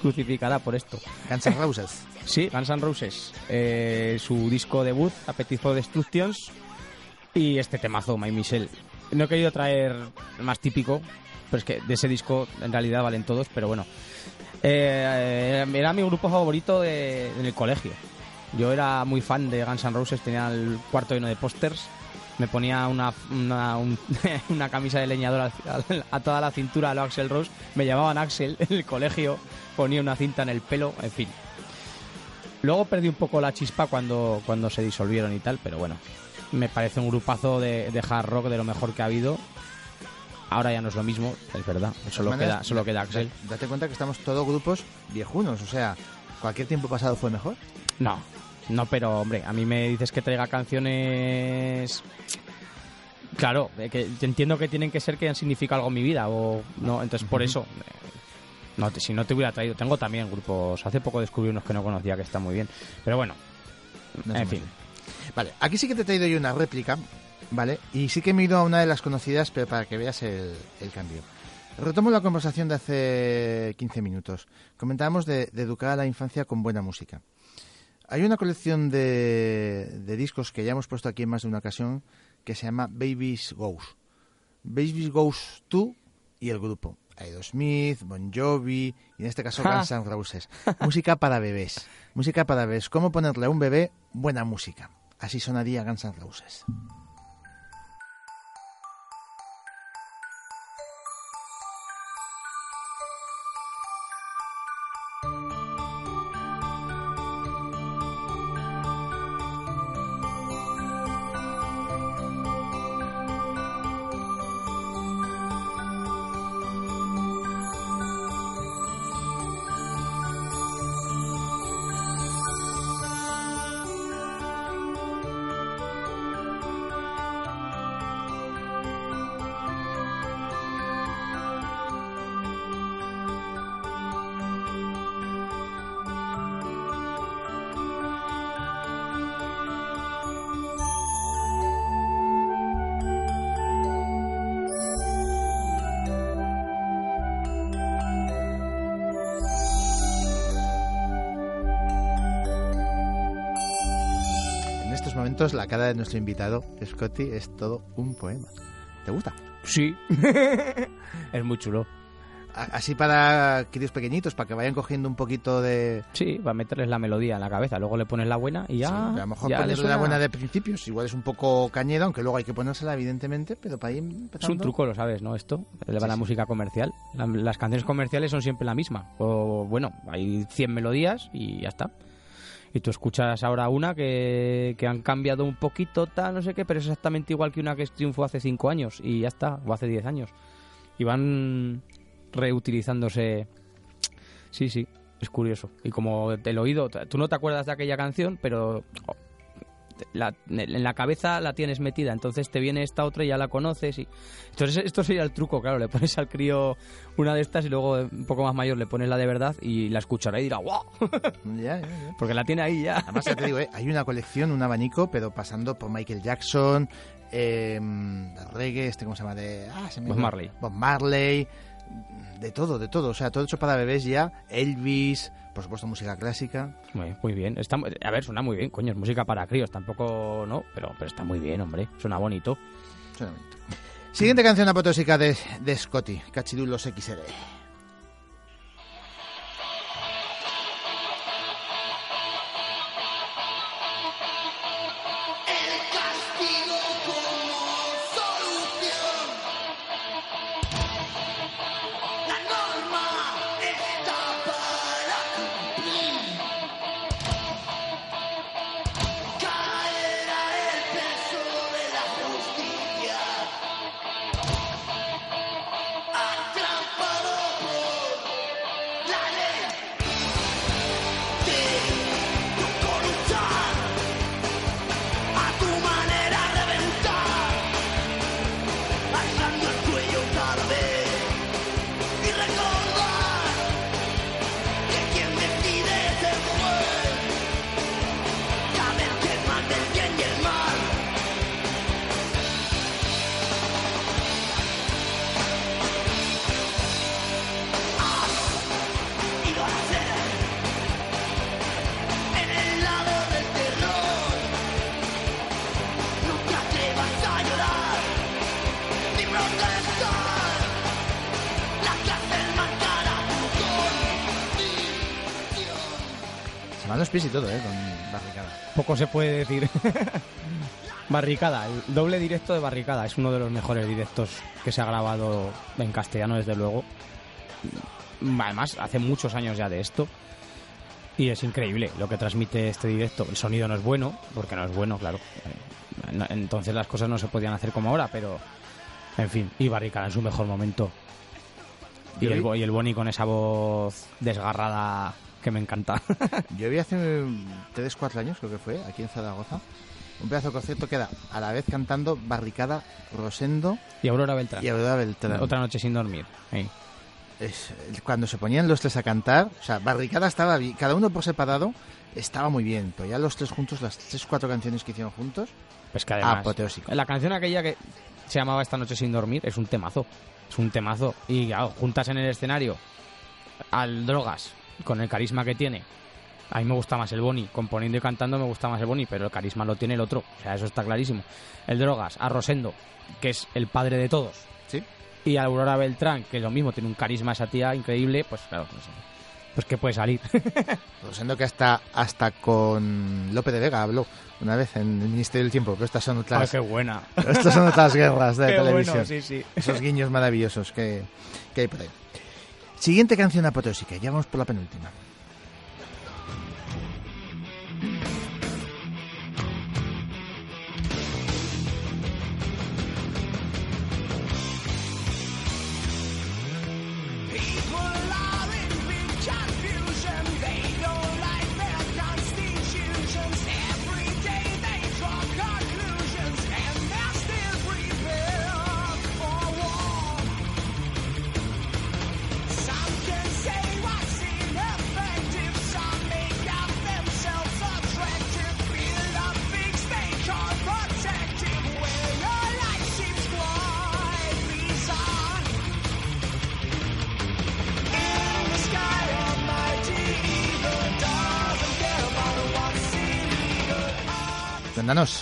crucificará por esto. Guns N' Roses. Sí, Guns N' Roses. Eh, su disco debut, Appetite for Destructions, y este temazo, My Michelle. No he querido traer el más típico, pero es que de ese disco en realidad valen todos, pero bueno. Eh, eh, era mi grupo favorito de- en el colegio. Yo era muy fan de Guns N' Roses, tenía el cuarto lleno de pósters. Me ponía una, una, un- [LAUGHS] una camisa de leñador a toda la cintura a lo Axel Rose. Me llamaban Axel en el colegio, ponía una cinta en el pelo, en fin. Luego perdí un poco la chispa cuando, cuando se disolvieron y tal, pero bueno. Me parece un grupazo de, de hard rock de lo mejor que ha habido. Ahora ya no es lo mismo, es verdad. Solo maneras, queda, solo queda Axel. da- Date cuenta que estamos todos grupos viejunos, o sea, cualquier tiempo pasado fue mejor. No, no, pero hombre, a mí me dices que traiga canciones. Claro, eh, que entiendo que tienen que ser que han significado algo en mi vida, o no, entonces por eso. eh, No, si no te hubiera traído. Tengo también grupos. Hace poco descubrí unos que no conocía que están muy bien. Pero bueno, No en fin. bien. Vale, aquí sí que te he traído yo una réplica, ¿vale? Y sí que me he ido a una de las conocidas, pero para que veas el, el cambio. Retomo la conversación de hace 15 minutos. Comentábamos de, de educar a la infancia con buena música. Hay una colección de, de discos que ya hemos puesto aquí en más de una ocasión que se llama Babies Goes. Babies Goes 2 y el grupo. Aerosmith, Bon Jovi y en este caso. [LAUGHS] Guns N' Roses. música para bebés. Música para bebés. ¿Cómo ponerle a un bebé buena música? Así sonaría Guns N' Roses. Momentos la cara de nuestro invitado, Scotty, es todo un poema. ¿Te gusta? Sí. [LAUGHS] es muy chulo. Así para críos pequeñitos, para que vayan cogiendo un poquito de... Sí, para meterles la melodía en la cabeza. Luego le pones la buena y ya. Sí, a lo mejor le ponerle suena- la buena de principios, igual es un poco cañero, aunque luego hay que ponérsela evidentemente, pero para ir Es empezando... un truco, lo sabes, ¿no? Esto, de Sí, la sí. música comercial. La- las canciones comerciales son siempre la misma. O bueno, hay 100 melodías y ya está. Y tú escuchas ahora una que, que han cambiado un poquito, tal, no sé qué, pero es exactamente igual que una que triunfó hace 5 años y ya está, o hace 10 años. Y van reutilizándose. Sí, sí, es curioso. Y como el oído, tú no te acuerdas de aquella canción, pero la- en la cabeza la tienes metida, entonces te viene esta otra y ya la conoces. Y... Entonces esto sería el truco, claro, le pones al crío una de estas y luego un poco más mayor le pones la de verdad y la escuchará y dirá, ¡wow! Ya, ya, ya. [LAUGHS] Porque la tiene ahí ya. Además, ya te digo, ¿eh? hay una colección, un abanico, pero pasando por Michael Jackson, eh, reggae, este, ¿cómo se llama? De, ah, se me Bob. Marley. Bob Marley, de todo, de todo. O sea, todo hecho para bebés ya. Elvis, por supuesto, música clásica. Muy, muy bien. Está, a ver, suena muy bien, coño, es música para críos, tampoco, no, pero, pero está muy bien, hombre, suena bonito. Suena bonito. Siguiente canción apoteósica de, de Scotty, Cachirulos XL. castigo y todo, ¿eh? Con barricada. Poco se puede decir. [LAUGHS] Barricada, el doble directo de Barricada. Es uno de los mejores directos que se ha grabado en castellano, desde luego. Además, hace muchos años ya de esto. Y es increíble lo que transmite este directo. El sonido no es bueno, porque no es bueno, claro. Eh, Entonces las cosas no se podían hacer como ahora, pero... En fin, y Barricada en su mejor momento. Y el, y el Boni con esa voz desgarrada que me encanta. [LAUGHS] Yo vi hace 3, 4 años, creo que fue, aquí en Zaragoza, un pedazo de concierto que era a la vez cantando Barricada, Rosendo y Aurora Beltrán. y Aurora Beltrán. Otra noche sin dormir. ahí. Es- cuando se ponían los tres a cantar, o sea, Barricada estaba bien, cada uno por separado estaba muy bien, pero ya los tres juntos, las tres, cuatro canciones que hicieron juntos, Pues que además, Apoteósico. La canción aquella que se llamaba Esta noche sin dormir es un temazo. Es un temazo. Y claro, juntas en el escenario al Drogas con el carisma que tiene. A mí me gusta más el Boni. Componiendo y cantando me gusta más el Boni, pero el carisma lo tiene el otro. O sea, eso está clarísimo. El Drogas, a Rosendo, que es el padre de todos. ¿sí? Y a Aurora Beltrán, que lo mismo, tiene un carisma esa tía increíble. Pues claro, pues, pues que puede salir. [LAUGHS] Rosendo que hasta, hasta con Lope de Vega habló una vez en el Ministerio del Tiempo, pero estas son Ay, otras, qué buena. estas son otras guerras de [LAUGHS] Qué bueno, televisión. sí, sí. Esos guiños maravillosos que, que hay por ahí. Siguiente canción apoteósica, ya vamos por la penúltima.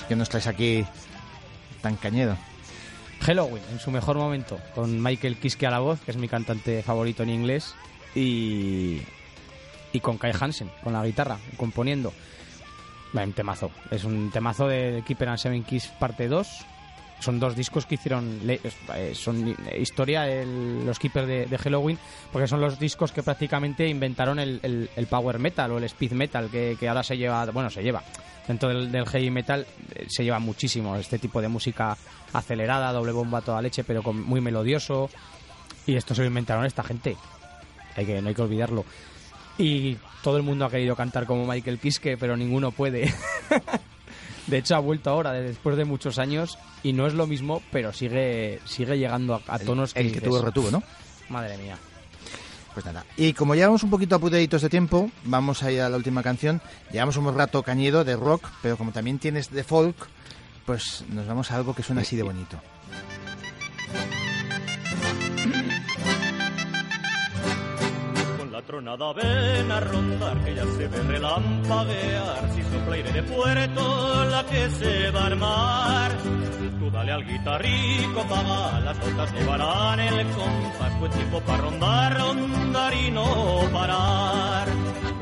Que nos traes aquí tan cañedo. Halloween, en su mejor momento, con Michael Kiske a la voz, que es mi cantante favorito en inglés, y, y con Kai Hansen, con la guitarra, componiendo. Un temazo, es un temazo de Keeper and Seven Kiss parte 2. Son dos discos que hicieron, eh, son historia, el- los Keepers de, de Halloween, porque son los discos que prácticamente inventaron el, el- el power metal o el speed metal, que, que ahora se lleva, bueno, se lleva. Dentro del, del heavy metal eh, se lleva muchísimo este tipo de música acelerada, doble bomba toda leche, pero con, muy melodioso. Y esto se lo inventaron esta gente. Hay que, no hay que olvidarlo. Y todo el mundo ha querido cantar como Michael Kiske, pero ninguno puede. [LAUGHS] de hecho, ha vuelto ahora, de- después de muchos años, y no es lo mismo, pero sigue, sigue llegando a, a tonos El que dices, tuvo retuvo, ¿no? Madre mía. Pues nada. Y como llevamos un poquito apuraditos de tiempo, vamos a ir a la última canción. Llevamos un rato cañedo de rock, pero como también tienes de folk, pues nos vamos a algo que suena así de bonito. Tronada ven a rondar que ya se ve relampaguear. Si sopla aire de puerto la que se va a armar. Tú dale al guitarrico paga Las notas llevarán el compás. Buen tiempo para rondar, rondar y no parar.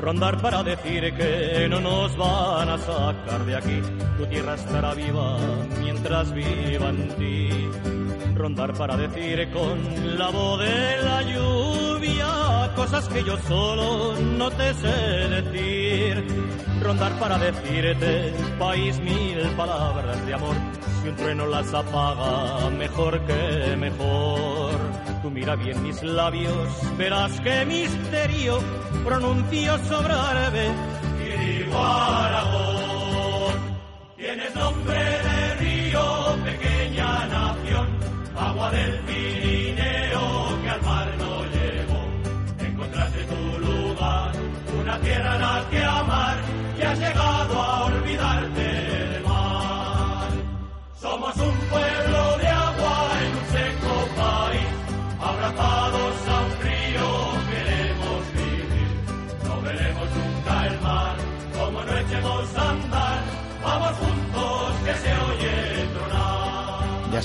Rondar para decir que no nos van a sacar de aquí. Tu tierra estará viva mientras viva en ti rondar para decir con la voz de la lluvia cosas que yo solo no te sé decir. Rondar para decirte, país, mil palabras de amor. Si un trueno las apaga, mejor que mejor. Tú mira bien mis labios, verás qué misterio pronuncio sobre árabe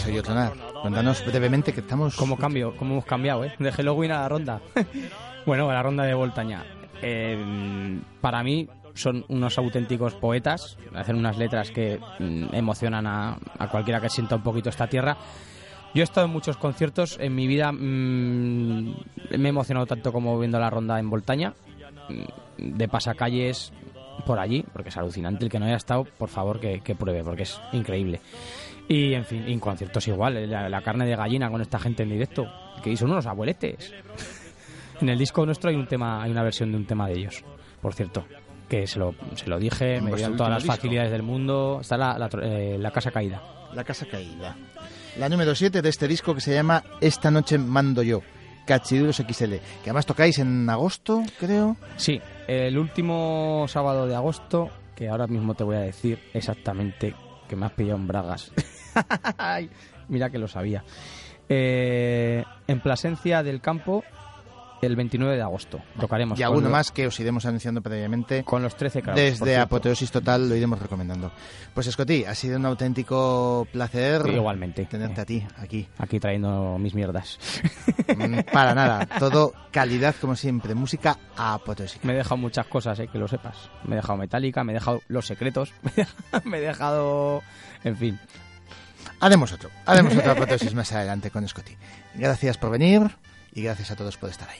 nada. Cuéntanos brevemente que estamos... ¿Cómo cambio? ¿Cómo hemos cambiado, eh? De Halloween a la ronda. [LAUGHS] bueno, a la ronda de Voltaña. Eh, para mí, son unos auténticos poetas, hacen unas letras que mm, emocionan a, a cualquiera que sienta un poquito esta tierra. Yo he estado en muchos conciertos, en mi vida mm, me he emocionado tanto como viendo la ronda en Voltaña, mm, de pasacalles por allí, porque es alucinante. El que no haya estado, por favor, que pruebe, porque es increíble. Y en fin, en conciertos igual, eh, la, la carne de gallina con esta gente en directo, que son unos abueletes. [LAUGHS] En el disco nuestro hay un tema, hay una versión de un tema de ellos, por cierto, que se lo, se lo dije, me dieron todas las disco. facilidades del mundo. Está la, la, eh, la casa caída. La Casa Caída. La número 7 de este disco que se llama Esta noche mando yo. Cachirulos XL. Que además tocáis en agosto, creo. Sí, el último sábado de agosto, que ahora mismo te voy a decir exactamente que me has pillado en bragas. [LAUGHS] Mira que lo sabía. Eh, en Plasencia del Campo, el 29 de agosto. Tocaremos. Y alguno lo- más que os iremos anunciando previamente. Con los 13 crowds, por Desde. Apoteosis Total lo iremos recomendando. Pues Scotty, ha sido un auténtico placer. Igualmente. Tenerte a ti aquí. Aquí trayendo mis mierdas. Mm, Para nada. Todo calidad como siempre. Música apoteósica. Me he dejado muchas cosas, eh, que lo sepas. Me he dejado Metallica, me he dejado Los Secretos, [LAUGHS] me he dejado... En fin. Haremos otro. Haremos otra [LAUGHS] apoteosis más adelante con Scotty. Gracias por venir y gracias a todos por estar ahí.